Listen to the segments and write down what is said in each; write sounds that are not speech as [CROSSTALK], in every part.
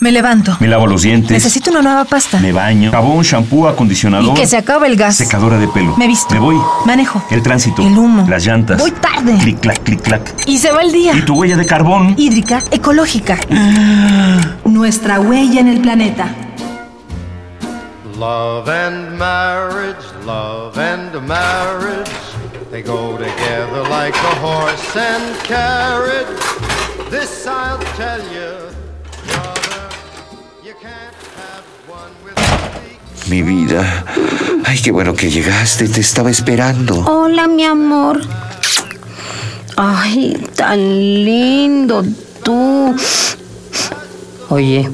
Me levanto. Me lavo los dientes. Necesito una nueva pasta. Me baño. Jabón, shampoo, acondicionador. Y que se acabe el gas. Secadora de pelo. Me visto. Me voy. Manejo. El tránsito. El humo. Las llantas. Voy tarde. Clic, clac, clic, clac. Y se va el día. ¿Y tu huella de carbón? Hídrica, ecológica. [GASPS] Nuestra huella en el planeta. Love and marriage, love and marriage, they go together like a horse and carriage. This I'll tell you, Mi vida. Ay, qué bueno que llegaste. Te estaba esperando. Hola, mi amor. Ay, tan lindo tú. Oye,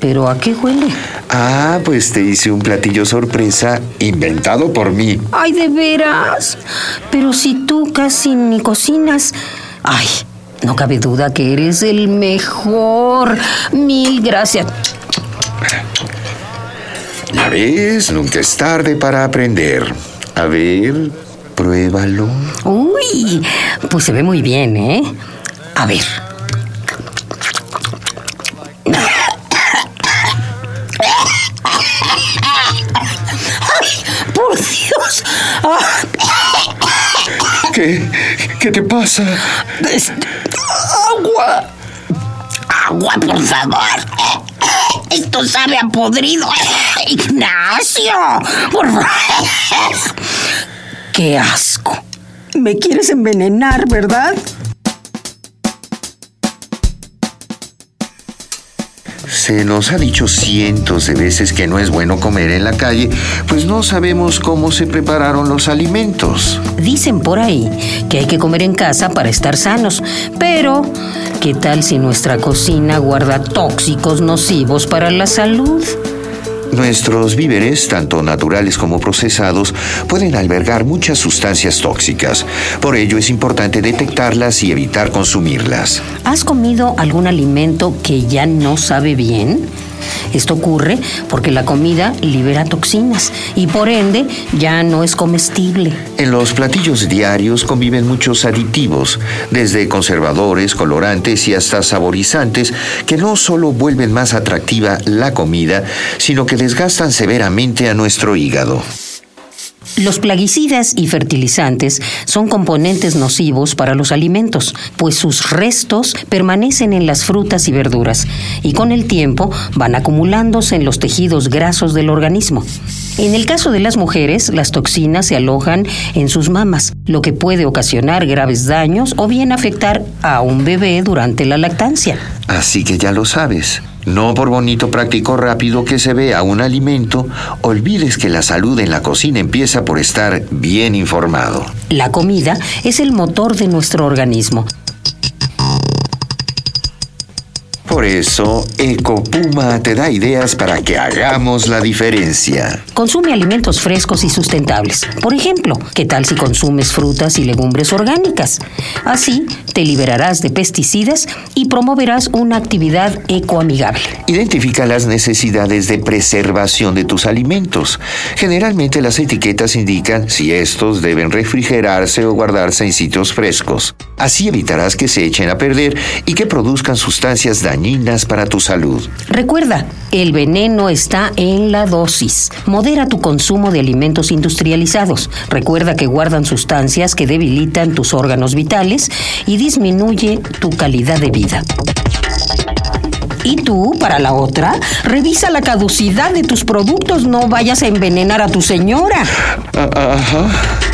¿pero a qué huele? Ah, pues te hice un platillo sorpresa inventado por mí. Ay, de veras. Pero si tú casi ni cocinas. Ay, no cabe duda que eres el mejor. Mil gracias. ¿La ves? Nunca es tarde para aprender. A ver, pruébalo. Uy, pues se ve muy bien, ¿eh? A ver. ¡Ay, por Dios! ¿Qué? ¿Qué te pasa? ¡Agua! ¡Agua, por favor! Esto sabe a podrido. ¡Ignacio! ¡Por favor! ¡Qué asco! Me quieres envenenar, ¿verdad? Se nos ha dicho cientos de veces que no es bueno comer en la calle, pues no sabemos cómo se prepararon los alimentos. Dicen por ahí que hay que comer en casa para estar sanos, pero ¿qué tal si nuestra cocina guarda tóxicos nocivos para la salud? Nuestros víveres, tanto naturales como procesados, pueden albergar muchas sustancias tóxicas. Por ello es importante detectarlas y evitar consumirlas. ¿Has comido algún alimento que ya no sabe bien? Esto ocurre porque la comida libera toxinas y por ende ya no es comestible. En los platillos diarios conviven muchos aditivos, desde conservadores, colorantes y hasta saborizantes, que no solo vuelven más atractiva la comida, sino que desgastan severamente a nuestro hígado. Los plaguicidas y fertilizantes son componentes nocivos para los alimentos, pues sus restos permanecen en las frutas y verduras y con el tiempo van acumulándose en los tejidos grasos del organismo. En el caso de las mujeres, las toxinas se alojan en sus mamas, lo que puede ocasionar graves daños o bien afectar a un bebé durante la lactancia. Así que ya lo sabes. No por bonito, práctico, rápido que se vea un alimento, olvides que la salud en la cocina empieza por estar bien informado. La comida es el motor de nuestro organismo. Por eso, Ecopuma te da ideas para que hagamos la diferencia. Consume alimentos frescos y sustentables. Por ejemplo, ¿qué tal si consumes frutas y legumbres orgánicas? Así te liberarás de pesticidas y promoverás una actividad ecoamigable. Identifica las necesidades de preservación de tus alimentos. Generalmente las etiquetas indican si estos deben refrigerarse o guardarse en sitios frescos. Así evitarás que se echen a perder y que produzcan sustancias dañinas para tu salud. Recuerda, el veneno está en la dosis. Modera tu consumo de alimentos industrializados. Recuerda que guardan sustancias que debilitan tus órganos vitales y disminuye tu calidad de vida. Y tú, para la otra, revisa la caducidad de tus productos. No vayas a envenenar a tu señora. Ajá.